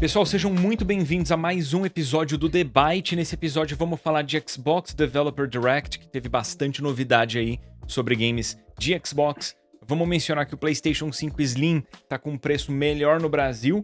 Pessoal, sejam muito bem-vindos a mais um episódio do Debate. Nesse episódio vamos falar de Xbox Developer Direct, que teve bastante novidade aí sobre games de Xbox. Vamos mencionar que o PlayStation 5 Slim está com um preço melhor no Brasil.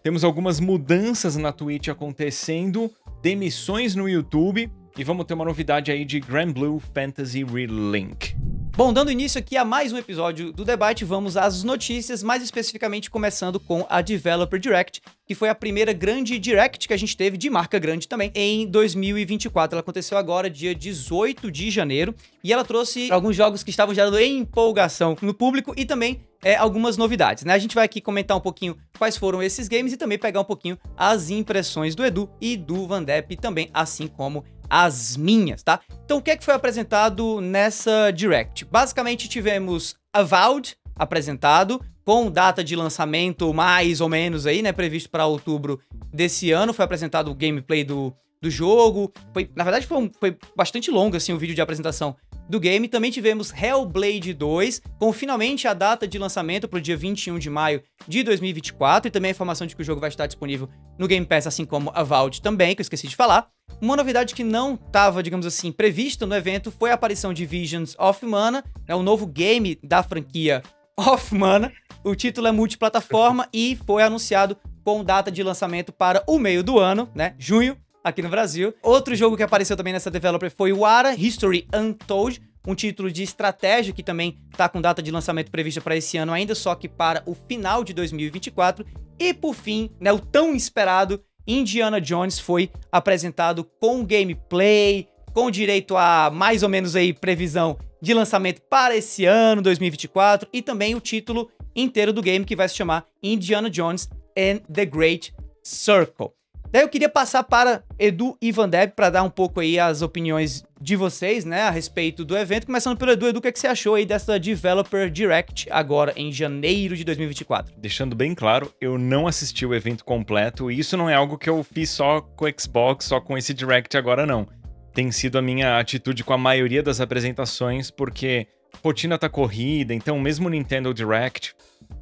Temos algumas mudanças na Twitch acontecendo, demissões no YouTube e vamos ter uma novidade aí de Grand Blue Fantasy Relink. Bom, dando início aqui a mais um episódio do debate, vamos às notícias, mais especificamente começando com a Developer Direct, que foi a primeira grande Direct que a gente teve, de marca grande também, em 2024. Ela aconteceu agora, dia 18 de janeiro, e ela trouxe alguns jogos que estavam gerando empolgação no público e também é, algumas novidades, né? A gente vai aqui comentar um pouquinho quais foram esses games e também pegar um pouquinho as impressões do Edu e do Van Depp também, assim como as minhas, tá? Então o que é que foi apresentado nessa Direct? Basicamente tivemos Avowed apresentado, com data de lançamento mais ou menos aí, né, previsto para outubro desse ano. Foi apresentado o gameplay do, do jogo. Foi, na verdade, foi, um, foi bastante longo assim o vídeo de apresentação do game. Também tivemos Hellblade 2, com finalmente a data de lançamento para o dia 21 de maio de 2024 e também a informação de que o jogo vai estar disponível no Game Pass, assim como Avowed também, que eu esqueci de falar. Uma novidade que não estava, digamos assim, prevista no evento foi a aparição de Visions of Mana, é o novo game da franquia of Mana. O título é multiplataforma e foi anunciado com data de lançamento para o meio do ano, né? Junho, aqui no Brasil. Outro jogo que apareceu também nessa developer foi o Ara History Untold, um título de estratégia que também está com data de lançamento prevista para esse ano ainda, só que para o final de 2024. E por fim, né, o tão esperado Indiana Jones foi apresentado com gameplay, com direito a mais ou menos aí previsão de lançamento para esse ano, 2024, e também o título inteiro do game que vai se chamar Indiana Jones and the Great Circle. Daí eu queria passar para Edu e Depp para dar um pouco aí as opiniões de vocês, né, a respeito do evento. Começando pelo Edu, Edu, o que, é que você achou aí dessa Developer Direct agora em janeiro de 2024? Deixando bem claro, eu não assisti o evento completo e isso não é algo que eu fiz só com o Xbox, só com esse Direct agora não. Tem sido a minha atitude com a maioria das apresentações, porque rotina tá corrida, então mesmo o Nintendo Direct,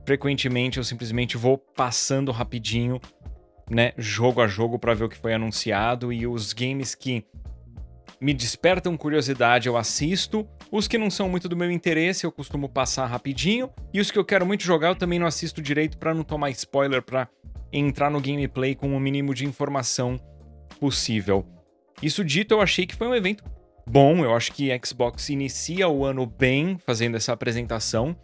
frequentemente eu simplesmente vou passando rapidinho né, jogo a jogo para ver o que foi anunciado e os games que me despertam curiosidade eu assisto, os que não são muito do meu interesse eu costumo passar rapidinho e os que eu quero muito jogar eu também não assisto direito para não tomar spoiler para entrar no gameplay com o mínimo de informação possível. Isso dito, eu achei que foi um evento bom, eu acho que Xbox inicia o ano bem fazendo essa apresentação.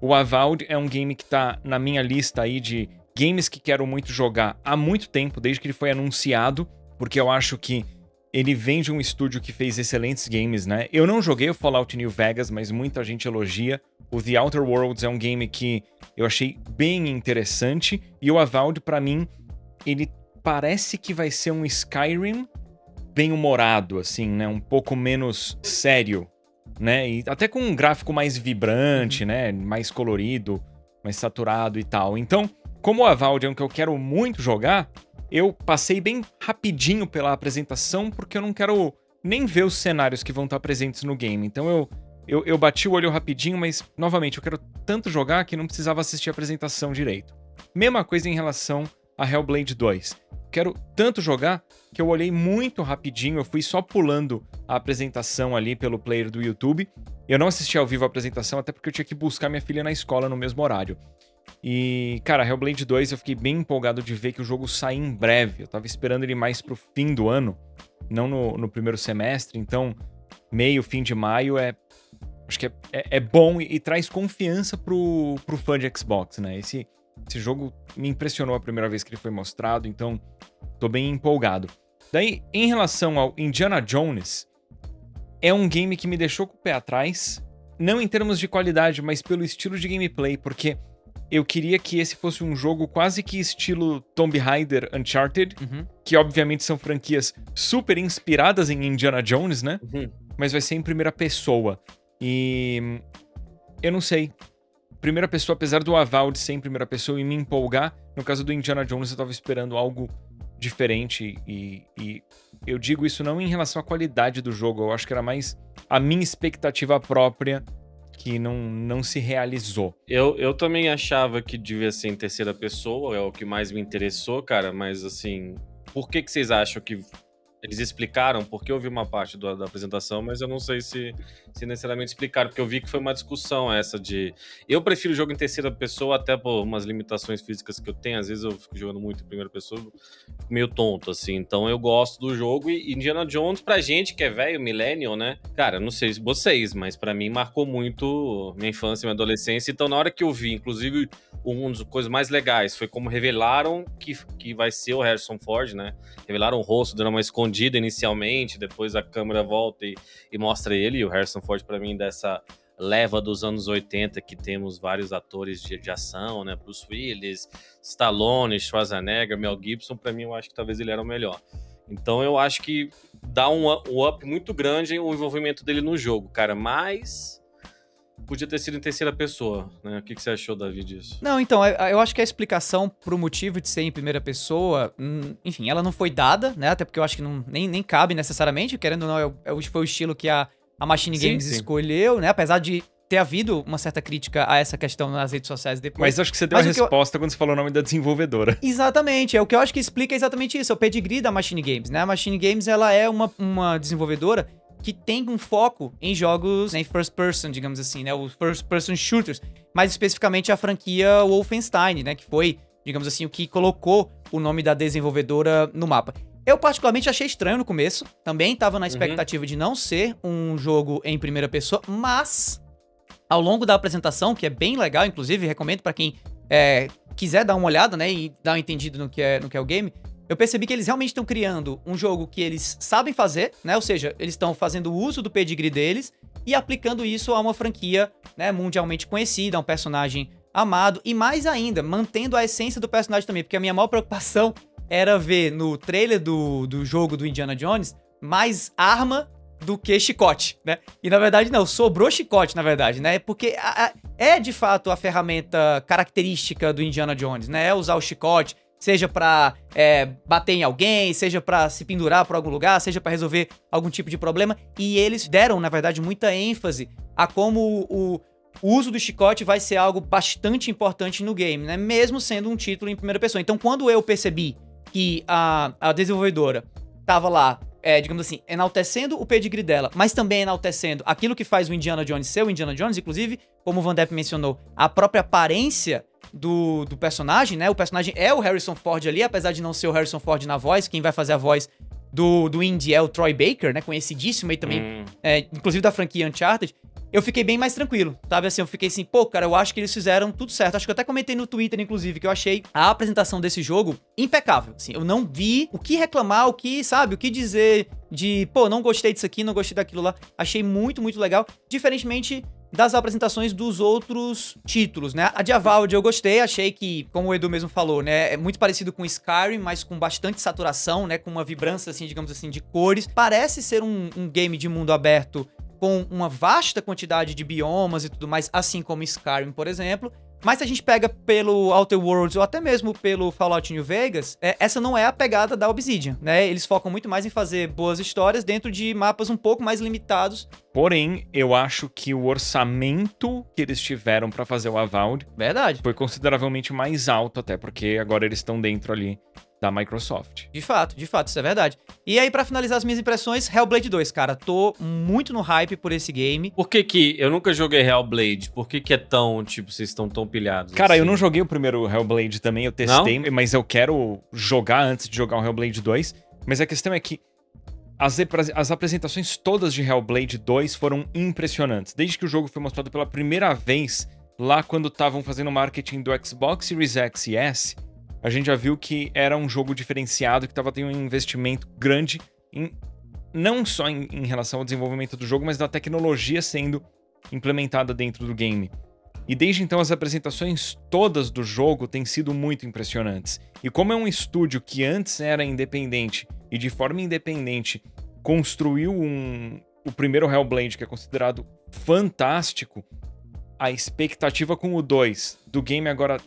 O Avowed é um game que tá na minha lista aí de games que quero muito jogar há muito tempo, desde que ele foi anunciado, porque eu acho que ele vem de um estúdio que fez excelentes games, né? Eu não joguei o Fallout New Vegas, mas muita gente elogia. O The Outer Worlds é um game que eu achei bem interessante e o Avowed para mim ele parece que vai ser um Skyrim bem humorado assim, né? Um pouco menos sério, né? E até com um gráfico mais vibrante, uhum. né? Mais colorido, mais saturado e tal. Então, como o Avald é um que eu quero muito jogar, eu passei bem rapidinho pela apresentação, porque eu não quero nem ver os cenários que vão estar presentes no game. Então eu, eu, eu bati o olho rapidinho, mas, novamente, eu quero tanto jogar que não precisava assistir a apresentação direito. Mesma coisa em relação a Hellblade 2. Quero tanto jogar que eu olhei muito rapidinho, eu fui só pulando a apresentação ali pelo player do YouTube. Eu não assisti ao vivo a apresentação, até porque eu tinha que buscar minha filha na escola no mesmo horário. E, cara, Hellblade 2 eu fiquei bem empolgado de ver que o jogo sai em breve. Eu tava esperando ele mais pro fim do ano, não no, no primeiro semestre. Então, meio, fim de maio é. Acho que é, é, é bom e, e, traz confiança pro, pro fã de Xbox, né? Esse, esse jogo me impressionou a primeira vez que ele foi mostrado, então tô bem empolgado. Daí, em relação ao Indiana Jones, é um game que me deixou com o pé atrás, não em termos de qualidade, mas pelo estilo de gameplay, porque eu queria que esse fosse um jogo quase que estilo Tomb Raider Uncharted, uhum. que obviamente são franquias super inspiradas em Indiana Jones, né? Uhum. Mas vai ser em primeira pessoa. E eu não sei. Primeira pessoa, apesar do aval de ser em primeira pessoa e me empolgar, no caso do Indiana Jones eu tava esperando algo diferente e, e eu digo isso não em relação à qualidade do jogo, eu acho que era mais a minha expectativa própria que não, não se realizou. Eu, eu também achava que devia ser em terceira pessoa, é o que mais me interessou, cara, mas assim, por que, que vocês acham que eles explicaram, porque eu vi uma parte do, da apresentação, mas eu não sei se, se necessariamente explicaram, porque eu vi que foi uma discussão essa de. Eu prefiro jogo em terceira pessoa, até por umas limitações físicas que eu tenho. Às vezes eu fico jogando muito em primeira pessoa, meio tonto, assim. Então eu gosto do jogo. E Indiana Jones, pra gente que é velho, millennial, né? Cara, não sei vocês, mas para mim marcou muito minha infância, minha adolescência. Então na hora que eu vi, inclusive, uma das coisas mais legais foi como revelaram que, que vai ser o Harrison Ford, né? Revelaram o rosto, dando uma escondida inicialmente, depois a câmera volta e, e mostra ele. E o Harrison Ford, para mim, dessa leva dos anos 80 que temos vários atores de, de ação, né? Bruce Willis, Stallone, Schwarzenegger, Mel Gibson, para mim eu acho que talvez ele era o melhor. Então eu acho que dá um, um up muito grande o envolvimento dele no jogo, cara, mas podia ter sido em terceira pessoa, né? O que, que você achou, Davi, disso? Não, então, eu acho que a explicação pro motivo de ser em primeira pessoa, hum, enfim, ela não foi dada, né? Até porque eu acho que não, nem, nem cabe necessariamente, querendo ou não, é, é, foi o estilo que a, a Machine sim, Games sim. escolheu, né? Apesar de ter havido uma certa crítica a essa questão nas redes sociais depois. Mas acho que você deu Mas a resposta eu... quando você falou o nome da desenvolvedora. Exatamente, é o que eu acho que explica exatamente isso, é o pedigree da Machine Games, né? A Machine Games, ela é uma, uma desenvolvedora que tem um foco em jogos em né, first person, digamos assim, né, os first person shooters, mais especificamente a franquia Wolfenstein, né, que foi, digamos assim, o que colocou o nome da desenvolvedora no mapa. Eu particularmente achei estranho no começo, também estava na uhum. expectativa uhum. de não ser um jogo em primeira pessoa, mas ao longo da apresentação, que é bem legal, inclusive recomendo para quem é, quiser dar uma olhada, né, e dar um entendido no que é, no que é o game, eu percebi que eles realmente estão criando um jogo que eles sabem fazer, né? Ou seja, eles estão fazendo uso do pedigree deles e aplicando isso a uma franquia né, mundialmente conhecida, a um personagem amado e mais ainda, mantendo a essência do personagem também, porque a minha maior preocupação era ver no trailer do, do jogo do Indiana Jones mais arma do que chicote, né? E na verdade não, sobrou chicote, na verdade, né? Porque a, a, é de fato a ferramenta característica do Indiana Jones, né? É usar o chicote, seja para é, bater em alguém, seja para se pendurar por algum lugar, seja para resolver algum tipo de problema. E eles deram, na verdade, muita ênfase a como o, uso do chicote vai ser algo bastante importante no game, né? Mesmo sendo um título em primeira pessoa. Então, quando eu percebi que a, a desenvolvedora tava lá, é, digamos assim, enaltecendo o pedigree dela, mas também enaltecendo aquilo que faz o Indiana Jones ser o Indiana Jones, inclusive, como o Van Depp mencionou, a própria aparência do, do personagem, né? O personagem é o Harrison Ford ali, apesar de não ser o Harrison Ford na voz, quem vai fazer a voz do, do Indy é o Troy Baker, né? Conhecidíssimo aí também, hum. é, inclusive da franquia Uncharted. Eu fiquei bem mais tranquilo, sabe? Assim, eu fiquei assim, pô, cara, eu acho que eles fizeram tudo certo. Acho que eu até comentei no Twitter, inclusive, que eu achei a apresentação desse jogo impecável. Assim, eu não vi o que reclamar, o que, sabe, o que dizer de, pô, não gostei disso aqui, não gostei daquilo lá. Achei muito, muito legal. Diferentemente das apresentações dos outros títulos, né? A de eu gostei, achei que, como o Edu mesmo falou, né, é muito parecido com Skyrim, mas com bastante saturação, né, com uma vibrância, assim, digamos assim, de cores. Parece ser um, um game de mundo aberto com uma vasta quantidade de biomas e tudo mais, assim como Skyrim, por exemplo. Mas se a gente pega pelo Outer Worlds ou até mesmo pelo Fallout New Vegas, é, essa não é a pegada da Obsidian, né? Eles focam muito mais em fazer boas histórias dentro de mapas um pouco mais limitados. Porém, eu acho que o orçamento que eles tiveram para fazer o Avowed Verdade. foi consideravelmente mais alto até, porque agora eles estão dentro ali da Microsoft. De fato, de fato, isso é verdade. E aí, para finalizar as minhas impressões, Hellblade 2, cara, tô muito no hype por esse game. Por que que eu nunca joguei Hellblade? Por que que é tão, tipo, vocês estão tão pilhados? Cara, assim? eu não joguei o primeiro Hellblade também, eu testei, não? mas eu quero jogar antes de jogar o Hellblade 2. Mas a questão é que as, as apresentações todas de Hellblade 2 foram impressionantes. Desde que o jogo foi mostrado pela primeira vez, lá quando estavam fazendo marketing do Xbox Series X e S, a gente já viu que era um jogo diferenciado, que estava tendo um investimento grande em, não só em, em, relação ao desenvolvimento do jogo, mas da tecnologia sendo implementada dentro do game. E desde então as apresentações todas do jogo têm sido muito impressionantes. E como é um estúdio que antes era independente e de forma independente construiu um, o primeiro Hellblade, que é considerado fantástico, a expectativa com o 2 do game agora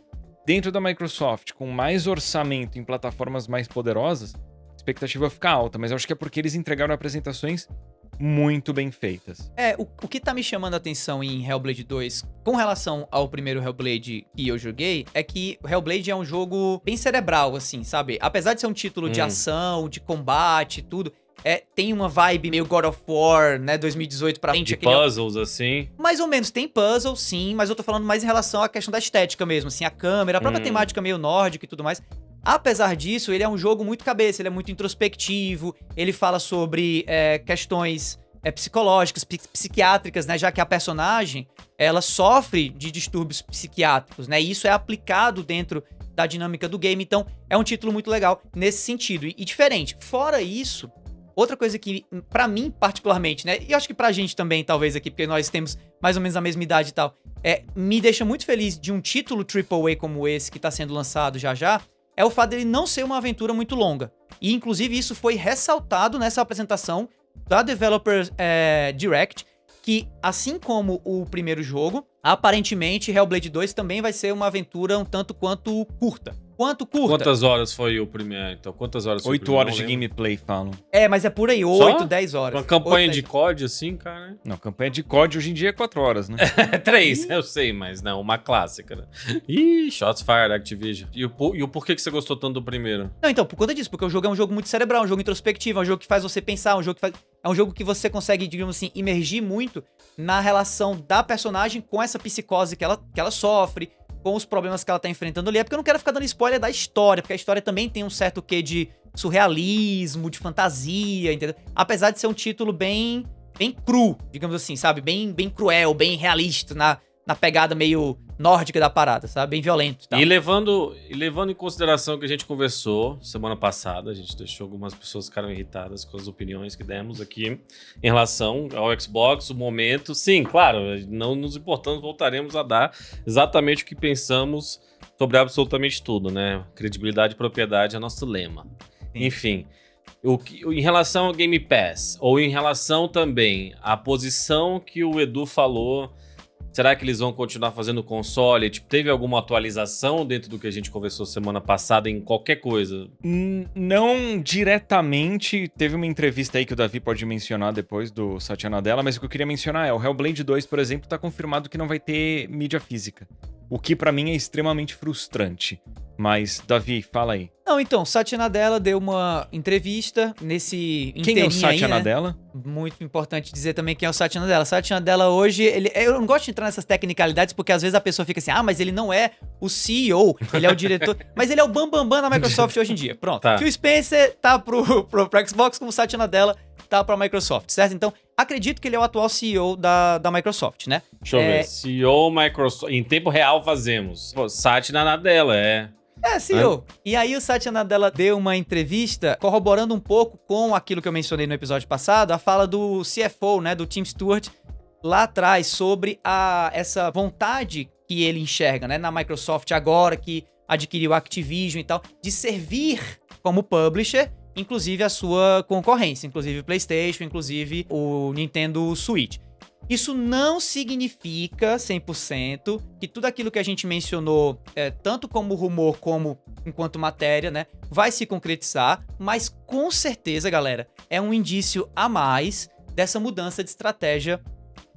dentro da Microsoft, com mais orçamento em plataformas mais poderosas, a expectativa fica alta, mas eu acho que é porque eles entregaram apresentações muito bem feitas. É, o, o que tá me chamando a atenção em Hellblade 2 com relação ao primeiro Hellblade que eu joguei é que o Hellblade é um jogo bem cerebral, assim, sabe? Apesar de ser um título de Hum. ação, de combate e tudo, é, tem uma vibe meio God of War, né, 2018 pra frente. De aquele- puzzles, assim. Mais ou menos, tem puzzle, sim, mas eu tô falando mais em relação à questão da estética mesmo, assim, a câmera, a própria Hum. temática meio nórdica e tudo mais. Apesar disso, ele é um jogo muito cabeça, ele é muito introspectivo, ele fala sobre é, questões é, psicológicas, psi- psiquiátricas, né, já que a personagem, ela sofre de distúrbios psiquiátricos, né, e isso é aplicado dentro da dinâmica do game, então é um título muito legal nesse sentido, e, e diferente. Fora isso, outra coisa que, pra mim particularmente, né, e acho que pra gente também, talvez aqui, porque nós temos mais ou menos a mesma idade e tal, é, me deixa muito feliz de um título AAA como esse que tá sendo lançado já já, é o fato dele não ser uma aventura muito longa. E inclusive isso foi ressaltado nessa apresentação da Developer é, Direct, que assim como o primeiro jogo, aparentemente Hellblade 2 também vai ser uma aventura um tanto quanto curta. Quanto curta? Quantas horas foi o primeiro? Então, quantas horas foi Oito horas de lembro. gameplay, falam. É, mas é por aí, 8, 10 horas. Uma campanha Oito, de 10. COD, assim, cara. Não, campanha de COD hoje em dia é quatro horas, né? É três, eu sei, mas não, uma clássica, né? Ih, Shots Fired, Activision. E o, e o porquê que você gostou tanto do primeiro? Não, então, por conta disso, porque o jogo é um jogo muito cerebral, um jogo introspectivo, é um jogo que faz você pensar, um jogo que faz... é um jogo que você consegue, digamos assim, imergir muito na relação da personagem com essa psicose que ela, que ela sofre, com os problemas que ela tá enfrentando ali. É porque eu não quero ficar dando spoiler da história, porque a história também tem um certo quê de surrealismo, de fantasia, entendeu? Apesar de ser um título bem bem cru, digamos assim, sabe? Bem bem cruel, bem realista na, na pegada meio nórdica da parada, sabe? Bem violento e tal. E levando, e levando em consideração que a gente conversou semana passada, a gente deixou algumas pessoas ficaram irritadas com as opiniões que demos aqui em relação ao Xbox, o momento. Sim, claro, não nos importamos, voltaremos a dar exatamente o que pensamos sobre absolutamente tudo, né? Credibilidade e propriedade é nosso lema. Sim. Enfim. O que, em relação ao Game Pass, ou em relação também à posição que o Edu falou Será que eles vão continuar fazendo console? Tipo, teve alguma atualização dentro do que a gente conversou semana passada em qualquer coisa? Não diretamente, teve uma entrevista aí que o Davi pode mencionar depois do Satya Nadella, mas o que eu queria mencionar é, o Hellblade 2, por exemplo, tá confirmado que não vai ter mídia física. O que pra mim é extremamente frustrante. Mas, Davi, fala aí. Não, então, Satya Nadella deu uma entrevista nesse Quem é o Satya aí, né? Nadella? Muito importante dizer também quem é o Satya Nadella. Satya Nadella hoje, ele, eu não gosto de entrar nessas tecnicalidades porque às vezes a pessoa fica assim, ah, mas ele não é o CEO, ele é o diretor, mas ele é o bambambam bam, bam da Microsoft hoje em dia. Pronto. Tá. Phil Spencer tá pro, pro, pro Xbox como o Satya Nadella tá pra Microsoft, certo? Então, acredito que ele é o atual CEO da, da Microsoft, né? Deixa eu É. ver. CEO Microsoft. Em tempo real fazemos. Pô, Satya Nadella, é. É, CEO. E aí o Satya Nadella deu uma entrevista corroborando um pouco com aquilo que eu mencionei no episódio passado, a fala do CFO, né, do Tim Stewart, lá atrás, sobre a, essa vontade que ele enxerga, né, na Microsoft agora que adquiriu a Activision e tal, de servir como publisher, inclusive a sua concorrência, inclusive o PlayStation, inclusive o Nintendo Switch. Isso não significa 100% que tudo aquilo que a gente mencionou, é, tanto como rumor como enquanto matéria, né, vai se concretizar, mas com certeza, galera, é um indício a mais dessa mudança de estratégia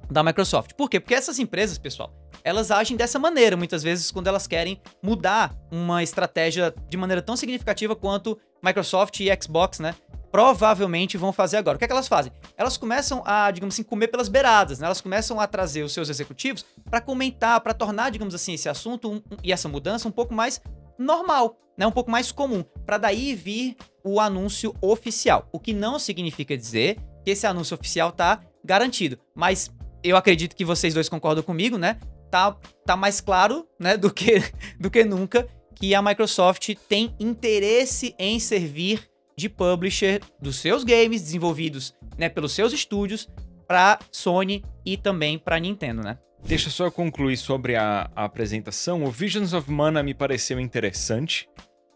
da Microsoft. Por quê? Porque essas empresas, pessoal, elas agem dessa maneira, muitas vezes, quando elas querem mudar uma estratégia de maneira tão significativa quanto Microsoft e Xbox, né? Provavelmente vão fazer agora. O que é que elas fazem? Elas começam a, digamos assim, comer pelas beiradas, né? Elas começam a trazer os seus executivos para comentar, para tornar, digamos assim, esse assunto um- e essa mudança um pouco mais normal, né? Um pouco mais comum, para daí vir o anúncio oficial. O que não significa dizer que esse anúncio oficial tá garantido, mas eu acredito que vocês dois concordam comigo, né? Tá, tá mais claro, né, do que, do que nunca que a Microsoft tem interesse em servir de publisher dos seus games desenvolvidos, né, pelos seus estúdios para Sony e também para Nintendo, né? Deixa só eu concluir sobre a, a apresentação. O Visions of Mana me pareceu interessante.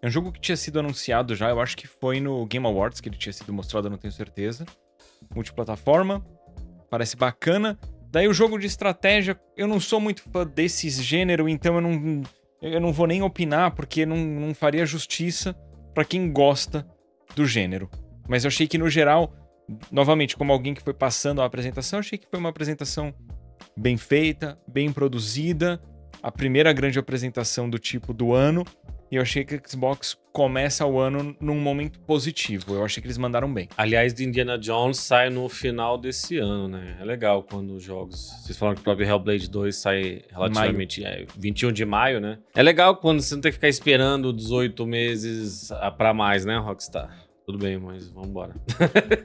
É um jogo que tinha sido anunciado já, eu acho que foi no Game Awards que ele tinha sido mostrado, não tenho certeza. Multiplataforma, parece bacana. Daí o jogo de estratégia, eu não sou muito fã desse gênero, então eu não, eu não vou nem opinar, porque não, não faria justiça pra quem gosta do gênero. Mas eu achei que no geral novamente, como alguém que foi passando a apresentação, achei que foi uma apresentação bem feita, bem produzida, a primeira grande apresentação do tipo do ano. E eu achei que a Xbox começa o ano num momento positivo. Eu achei que eles mandaram bem. Aliás, Indiana Jones sai no final desse ano, né? É legal quando os jogos. Vocês falaram que o próprio Hellblade 2 sai relativamente. É, 21 de maio, né? É legal quando você não tem que ficar esperando 18 meses para mais, né, Rockstar? Tudo bem, mas vamos embora.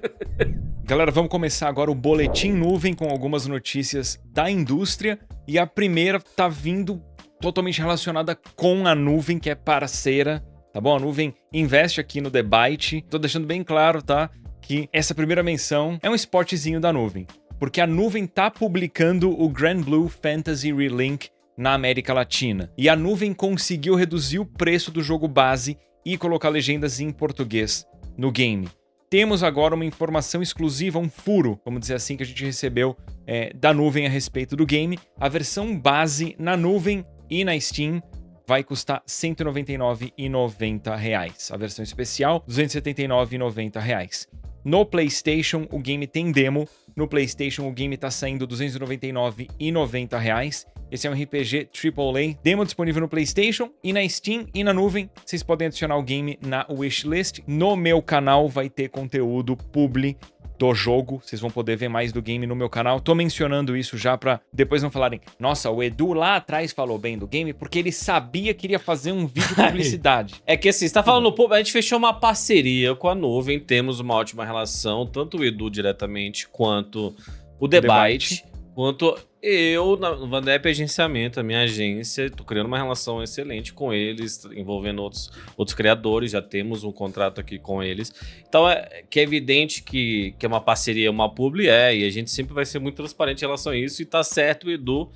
Galera, vamos começar agora o boletim nuvem com algumas notícias da indústria. E a primeira tá vindo totalmente relacionada com a nuvem, que é parceira, tá bom? A nuvem investe aqui no Debate. Tô deixando bem claro, tá? Que essa primeira menção é um spotzinho da nuvem. Porque a nuvem tá publicando o Grand Blue Fantasy Relink na América Latina. E a nuvem conseguiu reduzir o preço do jogo base e colocar legendas em português no game. Temos agora uma informação exclusiva, um furo, vamos dizer assim, que a gente recebeu é, da nuvem a respeito do game. A versão base na nuvem e na Steam vai custar R$ 199,90. A versão especial, R$ 279,90. No PlayStation, o game tem demo. No PlayStation, o game está saindo R$ 299,90. Esse é um RPG AAA, demo disponível no PlayStation e na Steam e na nuvem. Vocês podem adicionar o game na wishlist. No meu canal vai ter conteúdo publi do jogo. Vocês vão poder ver mais do game no meu canal. Tô mencionando isso já para depois não falarem, nossa, o Edu lá atrás falou bem do game porque ele sabia que iria fazer um vídeo publicidade. é que assim, você tá falando, pô, a gente fechou uma parceria com a nuvem, temos uma ótima relação, tanto o Edu diretamente quanto o debate. debate Quanto eu, no Vandep Agenciamento, a minha agência, tô criando uma relação excelente com eles, envolvendo outros, outros criadores, já temos um contrato aqui com eles. Então, é que é evidente que, que é uma parceria, uma publi, é, e a gente sempre vai ser muito transparente em relação a isso, e tá certo o Edu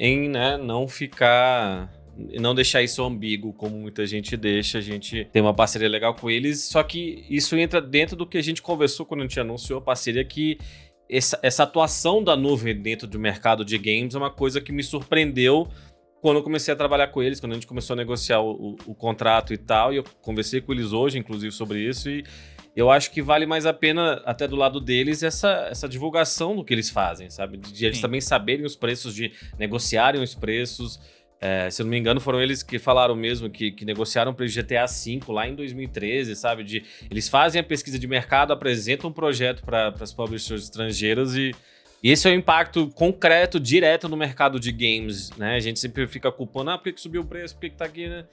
em né, não ficar não deixar isso ambíguo, como muita gente deixa. A gente tem uma parceria legal com eles, só que isso entra dentro do que a gente conversou quando a gente anunciou a parceria, que essa, essa atuação da nuvem dentro do mercado de games é uma coisa que me surpreendeu quando eu comecei a trabalhar com eles, quando a gente começou a negociar o, o, o, contrato e tal, e eu conversei com eles hoje, inclusive, sobre isso, e eu acho que vale mais a pena, até do lado deles, essa, essa divulgação do que eles fazem, sabe? De, de eles também saberem os preços, de negociarem os preços, é, se eu não me engano, foram eles que falaram mesmo que, que negociaram para o GTA V lá em 2013, sabe? De, eles fazem a pesquisa de mercado, apresentam um projeto para as publishers estrangeiras e, e, esse é o impacto concreto, direto no mercado de games, né? A gente sempre fica culpando, ah, por que, que subiu o preço, por que, que tá aqui, né?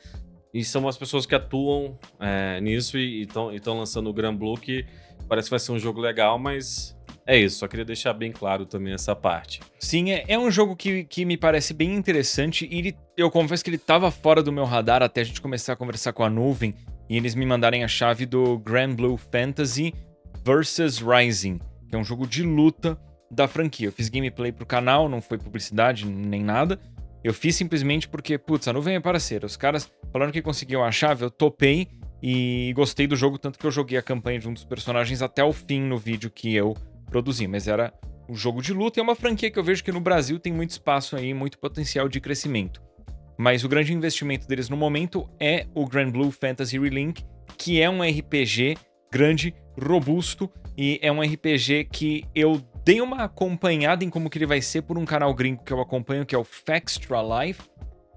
E são as pessoas que atuam é, nisso e estão lançando o Grand Blue, que parece que vai ser um jogo legal, mas é isso, só queria deixar bem claro também essa parte. Sim, é, é um jogo que, que me parece bem interessante e ele, eu confesso que ele estava fora do meu radar até a gente começar a conversar com a nuvem e eles me mandarem a chave do Grand Blue Fantasy vs Rising, que é um jogo de luta da franquia. Eu fiz gameplay pro canal, não foi publicidade nem nada. Eu fiz simplesmente porque, putz, a nuvem é parceira. Os caras falaram que conseguiam a chave, eu topei e gostei do jogo, tanto que eu joguei a campanha de um dos personagens até o fim no vídeo que eu produzir, mas era um jogo de luta e é uma franquia que eu vejo que no Brasil tem muito espaço aí, muito potencial de crescimento. Mas o grande investimento deles no momento é o Grand Blue Fantasy Relink, que é um RPG grande, robusto e é um RPG que eu dei uma acompanhada em como que ele vai ser por um canal gringo que eu acompanho, que é o Faxtra Life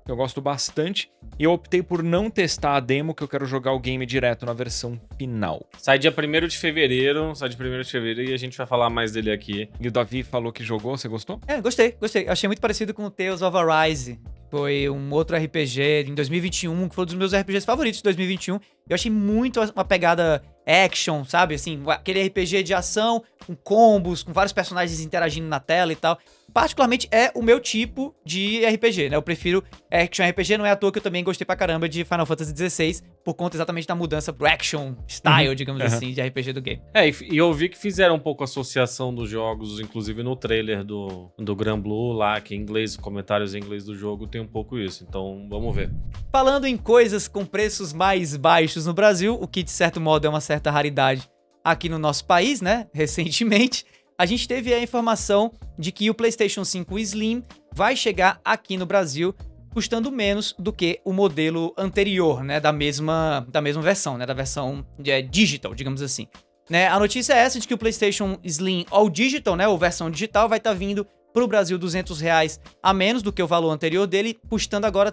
que eu gosto bastante. E eu optei por não testar a demo, que eu quero jogar o game direto na versão final. Sai dia 1 de fevereiro, sai de 1 de fevereiro e a gente vai falar mais dele aqui. E o Davi falou que jogou, você gostou? É, gostei, gostei. Achei muito parecido com o Tales of Arise. Foi um outro RPG em 2021, que foi um dos meus RPGs favoritos de 2021. Eu achei muito uma pegada action, sabe? Assim, aquele RPG de ação, com combos, com vários personagens interagindo na tela e tal particularmente é o meu tipo de RPG, né? Eu prefiro action RPG, não é à toa que eu também gostei pra caramba de Final Fantasy XVI, por conta exatamente da mudança pro action style, uhum. digamos uhum. assim, de RPG do game. É, e eu vi que fizeram um pouco associação dos jogos, inclusive no trailer do, do Grand Blue lá, que em inglês, comentários em inglês do jogo tem um pouco isso, então vamos ver. Falando em coisas com preços mais baixos no Brasil, o que de certo modo é uma certa raridade aqui no nosso país, né? Recentemente a gente teve a informação de que o PlayStation 5 Slim vai chegar aqui no Brasil custando menos do que o modelo anterior, né, da mesma, da mesma versão, né, da versão é, digital, digamos assim. Né? A notícia é essa de que o PlayStation Slim All Digital, né, ou versão digital, vai estar tá vindo para o Brasil 200 reais a menos do que o valor anterior dele, custando agora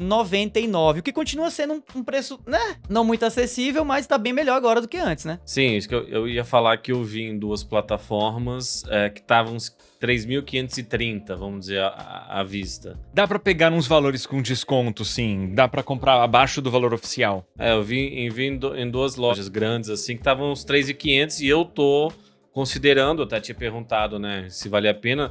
3.799, o que continua sendo um, um, preço, né, não muito acessível, mas está bem melhor agora do que antes, né? Sim, isso que eu, eu ia falar que eu vi em duas plataformas é, que estavam uns 3.530, vamos dizer, à, à vista. Dá para pegar uns valores com desconto, sim. Dá para comprar abaixo do valor oficial. É, eu vi, em, vi em duas lojas grandes, assim, que estavam uns 3.500 e eu tô considerando, eu até tinha perguntado, né, se valia a pena.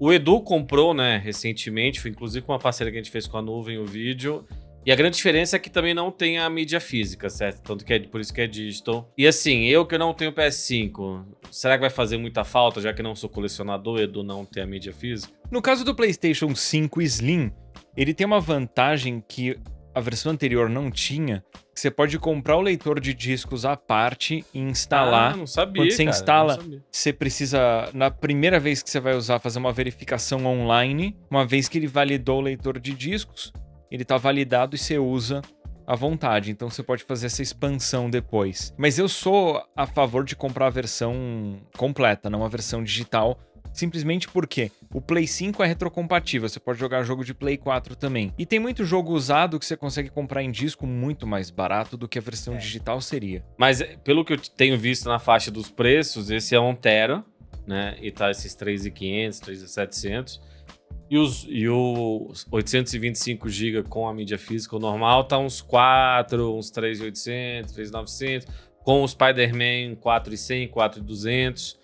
O Edu comprou, né, recentemente, foi inclusive com uma parceria que a gente fez com a nuvem o vídeo. E a grande diferença é que também não tem a mídia física, certo? Tanto que é por isso que é digital. E assim, eu que não tenho PS5, será que vai fazer muita falta, já que não sou colecionador, Edu não tem a mídia física? No caso do PlayStation 5 Slim, ele tem uma vantagem que a versão anterior não tinha, você pode comprar o leitor de discos à parte e instalar. Ah, não sabia. Quando você cara, instala, você precisa, na primeira vez que você vai usar, fazer uma verificação online. Uma vez que ele validou o leitor de discos, ele está validado e você usa à vontade. Então você pode fazer essa expansão depois. Mas eu sou a favor de comprar a versão completa, não a versão digital simplesmente porque o Play 5 é retrocompatível, você pode jogar jogo de Play 4 também. E tem muito jogo usado que você consegue comprar em disco muito mais barato do que a versão é. digital seria. Mas pelo que eu tenho visto na faixa dos preços, esse é 1 tera, né? E tá esses 3.500, 3.700. E, os, e o 825 GB com a mídia física, o normal, tá uns 4, uns 3.800, 3.900. Com o Spider-Man 4.100, 4.200.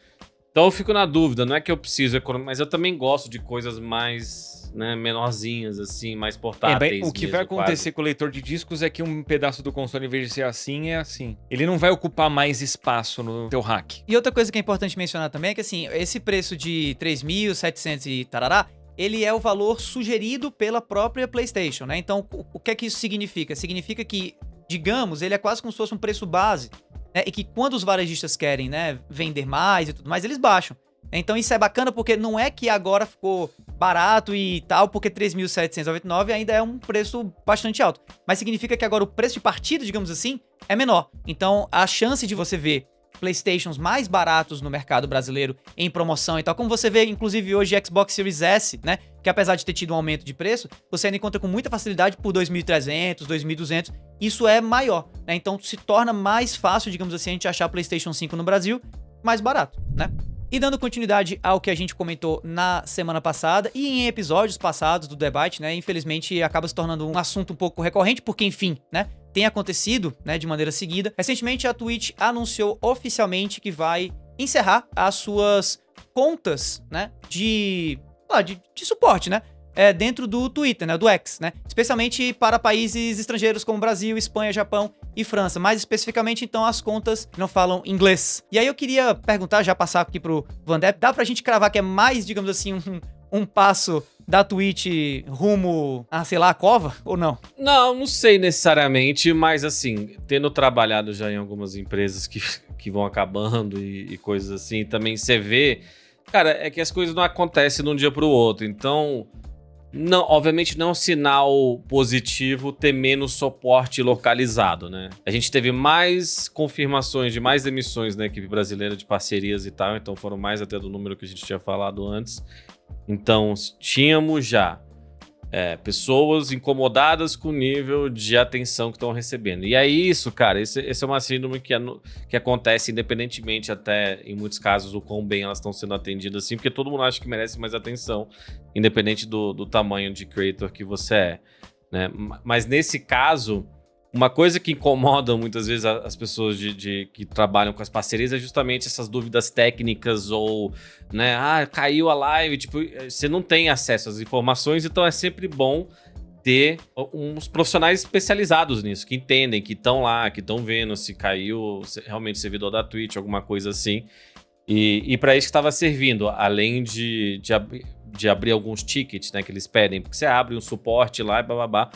Então eu fico na dúvida, não é que eu preciso, mas eu também gosto de coisas mais né, menorzinhas, assim, mais portáteis. É, bem, o que mesmo, vai acontecer quase. com o leitor de discos é que um pedaço do console, em vez de ser assim, é assim. Ele não vai ocupar mais espaço no teu rack. E outra coisa que é importante mencionar também é que, assim, esse preço de 3.700 e tarará, ele é o valor sugerido pela própria PlayStation, né? Então, o que é que isso significa? Significa que, digamos, ele é quase como se fosse um preço base né, e que quando os varejistas querem né, vender mais e tudo mais, eles baixam. Então isso é bacana porque não é que agora ficou barato e tal, porque 3.799 ainda é um preço bastante alto. Mas significa que agora o preço de partida, digamos assim, é menor. Então a chance de você ver PlayStations mais baratos no mercado brasileiro em promoção e tal, como você vê inclusive hoje Xbox Series S, né, que apesar de ter tido um aumento de preço, você ainda encontra com muita facilidade por 2.300, 2.200, isso é maior, né? Então se torna mais fácil, digamos assim, a gente achar PlayStation 5 no Brasil mais barato, né? E dando continuidade ao que a gente comentou na semana passada e em episódios passados do debate, né? Infelizmente acaba se tornando um assunto um pouco recorrente, porque enfim, né? Tem acontecido, né, de maneira seguida. Recentemente a Twitch anunciou oficialmente que vai encerrar as suas contas, né, de, ah, de, de suporte, né? É, dentro do Twitter, né, do X, né? Especialmente para países estrangeiros como Brasil, Espanha, Japão e França. Mais especificamente, então, as contas que não falam inglês. E aí eu queria perguntar, já passar aqui pro Vandep, dá pra gente cravar que é mais, digamos assim, um, um passo da Twitch rumo a, sei lá, a cova ou não? Não, não sei necessariamente, mas assim, tendo trabalhado já em algumas empresas que, que vão acabando e, e coisas assim, também você vê, cara, é que as coisas não acontecem de um dia pro outro. Então, não, obviamente não é um sinal positivo ter menos suporte localizado, né? A gente teve mais confirmações de mais demissões na equipe brasileira de parcerias e tal, então foram mais até do número que a gente tinha falado antes. Então, tínhamos já é, pessoas incomodadas com o nível de atenção que estão recebendo. E é isso, cara. Esse, esse é uma síndrome que, é que acontece independentemente, até em muitos casos, o quão bem elas estão sendo atendidas, assim, porque todo mundo acha que merece mais atenção, independente do, do tamanho de creator que você é. Né? Mas nesse caso, uma coisa que incomoda muitas vezes as pessoas de, de, que trabalham com as parcerias é justamente essas dúvidas técnicas ou, né, ah, caiu a live, tipo, eh, você não tem acesso às informações, então é sempre bom ter uns profissionais especializados nisso, que entendem, que estão lá, que estão vendo se caiu se realmente servidor da Twitch, alguma coisa assim. E, e para isso estava servindo, além de, de, ab de, abrir alguns tickets né, que eles pedem, porque você abre um suporte lá e babá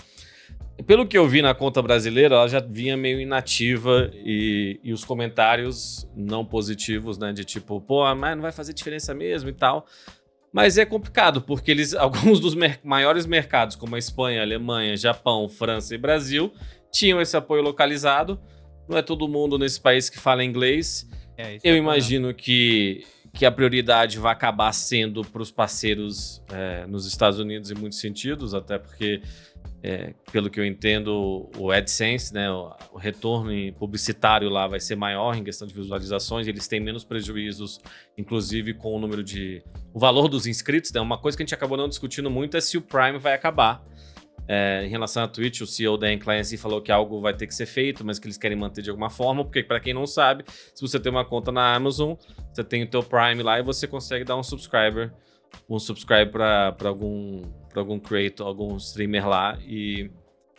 pelo que eu vi na conta brasileira, ela já vinha meio inativa e, e os comentários não positivos, né? De tipo, pô, mas não vai fazer diferença mesmo e tal. Mas é complicado, porque eles, alguns dos mer maiores mercados, como a Espanha, Alemanha, Japão, França e Brasil, tinham esse apoio localizado. não é todo mundo nesse país que fala inglês. É, Eu é imagino que, que a prioridade vai acabar sendo para os parceiros é, nos Estados Unidos em muitos sentidos, até porque, é, pelo que eu entendo, o AdSense, né, o, retorno publicitário lá vai ser maior em questão de visualizações, eles têm menos prejuízos, inclusive com o número de. o valor dos inscritos. Né? Uma coisa que a gente acabou não discutindo muito é se o Prime vai acabar. É, em relação à Twitch, o CEO da Encliency falou que algo vai ter que ser feito, mas que eles querem manter de alguma forma, porque para quem não sabe, se você tem uma conta na Amazon, você tem o teu Prime lá e você consegue dar um subscriber, um subscribe para algum para algum creator, algum streamer lá e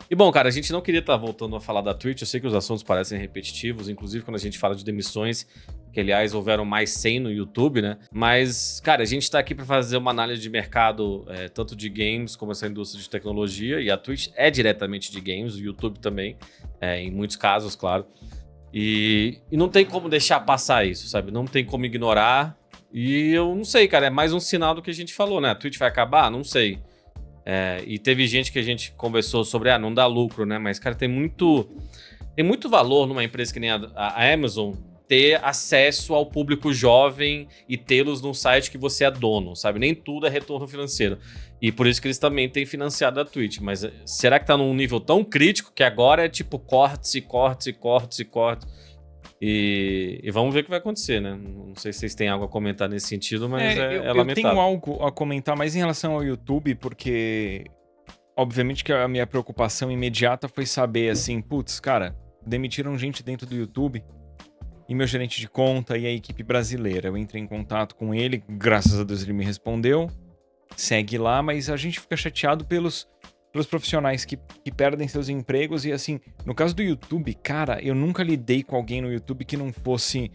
e bom, cara, a gente não queria estar tá voltando a falar da Twitch. Eu sei que os assuntos parecem repetitivos, inclusive quando a gente fala de demissões, que aliás houveram mais 100 no YouTube, né? Mas, cara, a gente está aqui para fazer uma análise de mercado, é, tanto de games como essa indústria de tecnologia, e a Twitch é diretamente de games, o YouTube também, é, em muitos casos, claro. E, e não tem como deixar passar isso, sabe? Não tem como ignorar. E eu não sei, cara, é mais um sinal do que a gente falou, né? A Twitch vai acabar? Não sei. É, e teve gente que a gente conversou sobre, ah, não dá lucro, né? Mas, cara, tem muito, tem muito valor numa empresa que nem a, a Amazon ter acesso ao público jovem e tê-los num site que você é dono, sabe? Nem tudo é retorno financeiro. E por isso que eles também têm financiado a Twitch. Mas eh, será que tá num nível tão crítico que agora é tipo cortes e cortes e cortes e? E, vamos ver o que vai acontecer, né? Não sei se vocês têm algo a comentar nesse sentido, mas é, é, eu, é lamentável. Eu tenho algo a comentar mais em relação ao YouTube, porque obviamente que a minha preocupação imediata foi saber assim, putz, cara, demitiram gente dentro do YouTube e meu gerente de conta e a equipe brasileira. Eu entrei em contato com ele, graças a Deus ele me respondeu. Segue lá, mas a gente fica chateado pelos pelos profissionais que, que perdem seus empregos. E assim, no caso do YouTube, cara, eu nunca lidei com alguém no YouTube que não fosse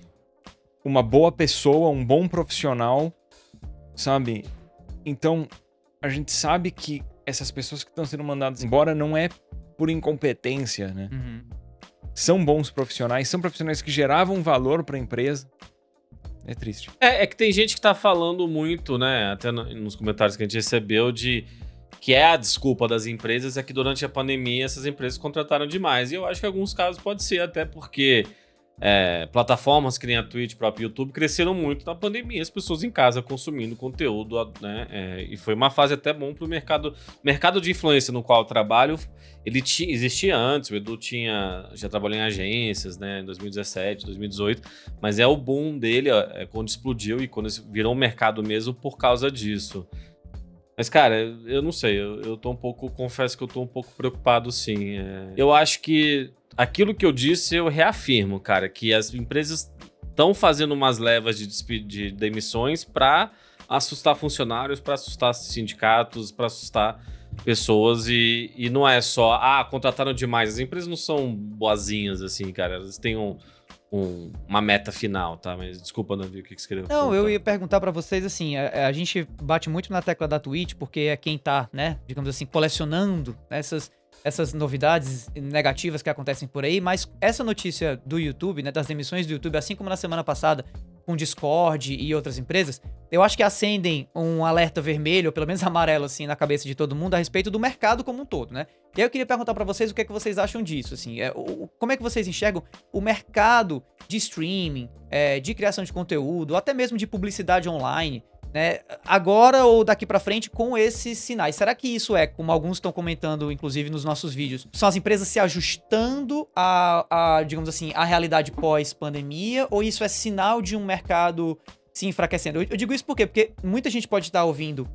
uma boa pessoa, um bom profissional, sabe? Então, a gente sabe que essas pessoas que estão sendo mandadas embora não é por incompetência, né? Uhum. São bons profissionais, são profissionais que geravam valor para a empresa. É triste. É, é, que tem gente que tá falando muito, né? Até nos comentários que a gente recebeu, de que é a desculpa das empresas, é que durante a pandemia essas empresas contrataram demais. E eu acho que em alguns casos pode ser, até porque é, plataformas que nem a Twitch, próprio YouTube, cresceram muito na pandemia, as pessoas em casa consumindo conteúdo, né? É, e foi uma fase até bom para o mercado, mercado de influência no qual eu trabalho. Ele existia antes, o Edu tinha, já trabalhou em agências, né, em 2017, 2018, mas é o boom dele é, quando explodiu e quando virou um mercado mesmo por causa disso. Mas, cara, eu não sei, eu, eu tô um pouco, confesso que eu tô um pouco preocupado sim. É... Eu acho que aquilo que eu disse, eu reafirmo, cara, que as empresas estão fazendo umas levas de, de demissões para assustar funcionários, para assustar sindicatos, para assustar pessoas e, e não é só, ah, contrataram demais. As empresas não são boazinhas assim, cara, elas têm um um, uma meta final, tá? Mas desculpa, não vi o que, que você queria Não, eu ia perguntar para vocês assim: a, a, gente bate muito na tecla da Twitch, porque é quem tá, né, digamos assim, colecionando essas, essas novidades negativas que acontecem por aí, mas essa notícia do YouTube, né, das demissões do YouTube, assim como na semana passada com Discord e outras empresas, eu acho que acendem um alerta vermelho, ou pelo menos amarelo, assim, na cabeça de todo mundo a respeito do mercado como um todo, né? E aí eu queria perguntar para vocês o que é que vocês acham disso, assim, é, o, como é que vocês enxergam o mercado de streaming, é, de criação de conteúdo, até mesmo de publicidade online, né? Agora ou daqui para frente com esses sinais. Será que isso é, como alguns estão comentando, inclusive nos nossos vídeos, são as empresas se ajustando a, a digamos assim, a realidade pós-pandemia? Ou isso é sinal de um mercado se enfraquecendo? Eu, eu digo isso por quê? Porque muita gente pode estar ouvindo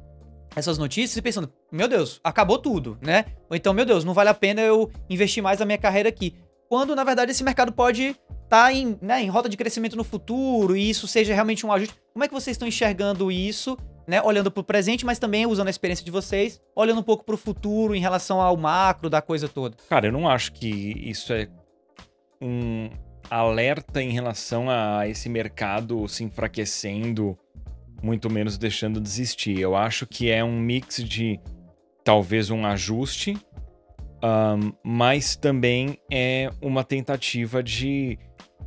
essas notícias e pensando, meu Deus, acabou tudo, né? Ou então, meu Deus, não vale a pena eu investir mais na minha carreira aqui. Quando, na verdade, esse mercado pode tá em, né, em rota de crescimento no futuro e isso seja realmente um ajuste. Como é que vocês estão enxergando isso, né, olhando para o presente, mas também usando a experiência de vocês, olhando um pouco para o futuro em relação ao macro da coisa toda? Cara, eu não acho que isso é um alerta em relação a esse mercado se enfraquecendo, muito menos deixando de existir. Eu acho que é um mix de talvez um ajuste, um, mas também é uma tentativa de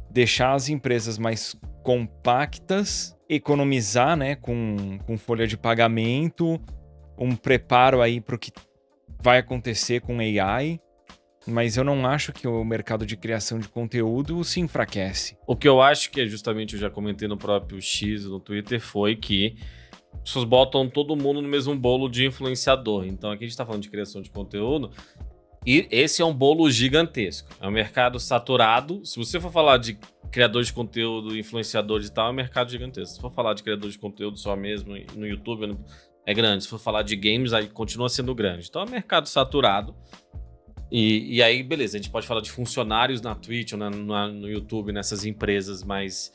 deixar as empresas mais compactas, economizar né, com, com folha de pagamento, um preparo aí para o que vai acontecer com AI. mas eu não acho que o mercado de criação de conteúdo se enfraquece. O que eu acho que é justamente, eu já comentei no próprio X, no Twitter, foi que as pessoas botam todo mundo no mesmo bolo de influenciador. Então aqui a gente tá falando de criação de conteúdo, e esse é um bolo gigantesco. É um mercado saturado. Se você for falar de criadores de conteúdo, influenciadores e tal, é um mercado gigantesco. Se for falar de criadores de conteúdo só mesmo no YouTube, é grande. Se for falar de games, aí continua sendo grande. Então é um mercado saturado. E, e aí, beleza, a gente pode falar de funcionários na Twitch ou na, na, no YouTube, nessas empresas, mas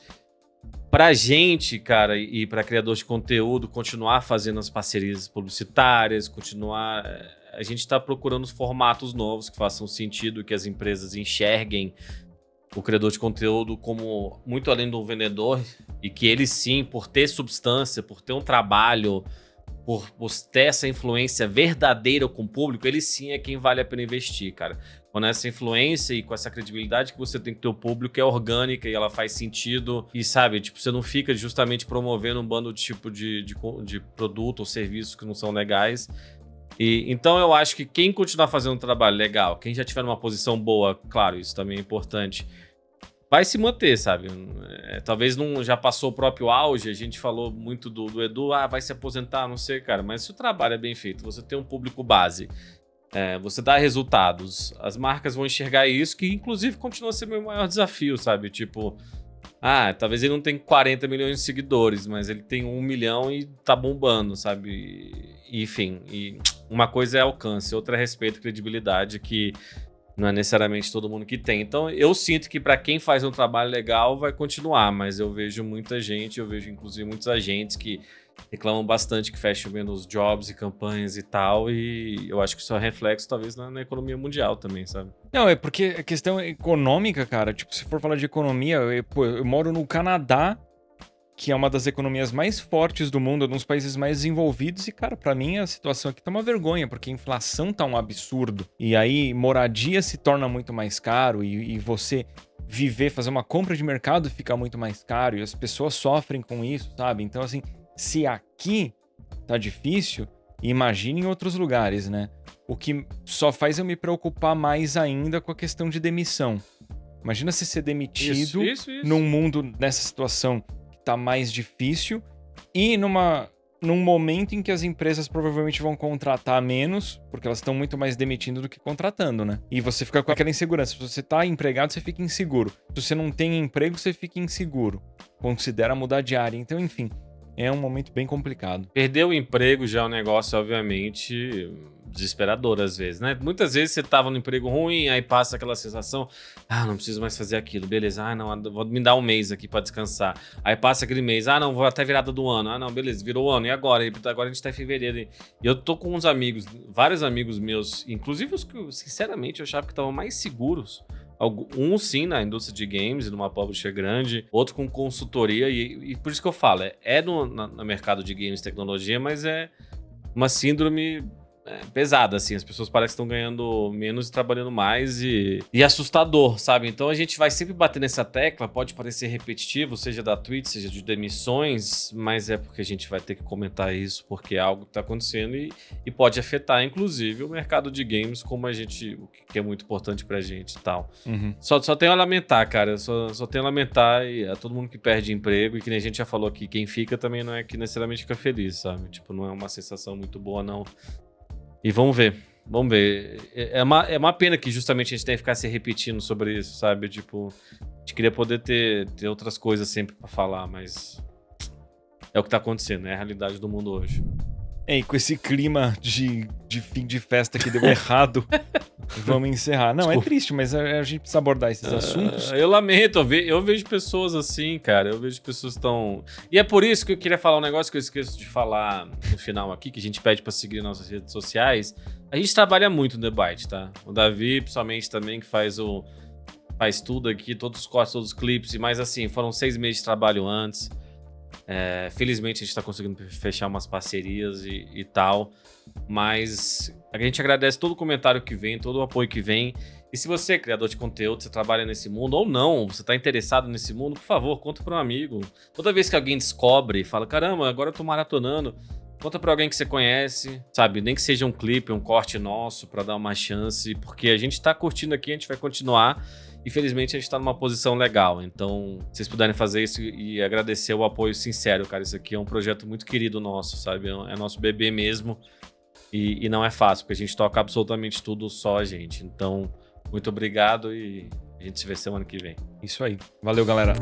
pra gente, cara, e pra criador de conteúdo, continuar fazendo as parcerias publicitárias, continuar a gente está procurando formatos novos que façam sentido, que as empresas enxerguem o criador de conteúdo como muito além do vendedor e que ele sim, por ter substância, por ter um trabalho, por, por ter essa influência verdadeira com o público, ele sim é quem vale a pena investir, cara. Quando essa influência e com essa credibilidade que você tem que ter o público é orgânica e ela faz sentido e sabe, tipo, você não fica justamente promovendo um bando de tipo de, de, de produto ou serviços que não são legais e, então eu acho que quem continuar fazendo um trabalho legal, quem já tiver numa posição boa, claro, isso também é importante, vai se manter, sabe? É, talvez não já passou o próprio auge, a gente falou muito do, do, Edu, ah, vai se aposentar, não sei, cara, mas se o trabalho é bem feito, você tem um público base, é, você dá resultados, as marcas vão enxergar isso, que inclusive continua sendo o meu maior desafio, sabe? Tipo, ah, talvez ele não tenha 40 milhões de seguidores, mas ele tem um milhão e tá bombando, sabe? Enfim, e uma coisa é alcance, outra é respeito e credibilidade, que não é necessariamente todo mundo que tem. Então, eu sinto que para quem faz um trabalho legal vai continuar, mas eu vejo muita gente, eu vejo inclusive muitos agentes que reclamam bastante que fecham menos jobs e campanhas e tal, e eu acho que isso é reflexo talvez na, na, economia mundial também, sabe? Não, é porque a questão econômica, cara, tipo, se for falar de economia, eu, pô, eu moro no Canadá, que é uma das economias mais fortes do mundo, é um dos países mais desenvolvidos, e, cara, para mim a situação aqui tá uma vergonha, porque a inflação tá um absurdo. E aí, moradia se torna muito mais caro, e, e você viver, fazer uma compra de mercado fica muito mais caro, e as pessoas sofrem com isso, sabe? Então, assim, se aqui tá difícil, imagine em outros lugares, né? O que só faz eu me preocupar mais ainda com a questão de demissão. Imagina se ser demitido isso, isso, isso. num mundo nessa situação que tá mais difícil e numa num momento em que as empresas provavelmente vão contratar menos, porque elas estão muito mais demitindo do que contratando, né? E você fica com aquela insegurança. Se você tá empregado, você fica inseguro. Se você não tem emprego, você fica inseguro. Considera mudar de área. Então, enfim, é um momento bem complicado. Perder o emprego já é um negócio, obviamente, desesperador às vezes, né? Muitas vezes você tava no emprego ruim, aí passa aquela sensação, ah, não preciso mais fazer aquilo, beleza, ah, não, vou me dar um mês aqui para descansar. Aí passa aquele mês, ah, não, vou até virada do ano, ah, não, beleza, virou o ano, e agora? Agora a gente tá em fevereiro. E eu tô com uns amigos, vários amigos meus, inclusive os que, sinceramente, eu achava que estavam mais seguros um sim na indústria de games, numa publisher grande, outro com consultoria, e, e por isso que eu falo, é, é no, na, no mercado de games tecnologia, mas é uma síndrome é, pesada, assim. As pessoas parecem que estão ganhando menos e trabalhando mais e, e assustador, sabe? Então a gente vai sempre bater nessa tecla, pode parecer repetitivo, seja da Twitch, seja de demissões, mas é porque a gente vai ter que comentar isso, porque é algo que está acontecendo e, e pode afetar, inclusive, o mercado de games, como a gente, o que é muito importante pra gente e tal. Uhum. Só, só tenho a lamentar, cara, só, só tenho a lamentar e a todo mundo que perde emprego e que nem a gente já falou aqui, quem fica também não é que necessariamente fica feliz, sabe? Tipo, não é uma sensação muito boa, não. E vamos ver. Vamos ver. É, é uma, é uma pena que justamente a gente tenha que ficar se repetindo sobre isso, sabe? Tipo, a gente queria poder ter, ter outras coisas sempre para falar, mas é o que tá acontecendo, é a realidade do mundo hoje. É, e com esse clima de, de fim de festa que deu errado, vamos encerrar. Não, é Desculpa. é triste, mas a, a, gente precisa abordar esses uh, assuntos. Eu lamento, eu, ve, eu, vejo pessoas assim, cara. Eu vejo pessoas tão. E é por isso que eu queria falar um negócio que eu esqueço de falar no final aqui, que a gente pede para seguir nossas redes sociais. A gente trabalha muito no debate, tá? O Davi, principalmente, também, que faz o. Faz tudo aqui, todos os cortes, todos os clipes, mas assim, foram seis meses de trabalho antes. É, felizmente a gente está conseguindo fechar umas parcerias e, e, tal, mas a gente agradece todo o comentário que vem, todo o apoio que vem. E se você é criador de conteúdo, você trabalha nesse mundo ou não, você está interessado nesse mundo, por favor, conta para um amigo. Toda vez que alguém descobre fala, caramba, agora eu tô maratonando, Conta pra alguém que você conhece, sabe? Nem que seja um clipe, um corte nosso, para dar uma chance, porque a gente tá curtindo aqui, a gente vai continuar. Infelizmente, a gente tá numa posição legal. Então, se vocês puderem fazer isso e agradecer o apoio sincero, cara. Isso aqui é um projeto muito querido nosso, sabe? É nosso bebê mesmo. E, e não é fácil, porque a gente toca absolutamente tudo só a gente. Então, muito obrigado e a gente se vê semana que vem. Isso aí. Valeu, galera.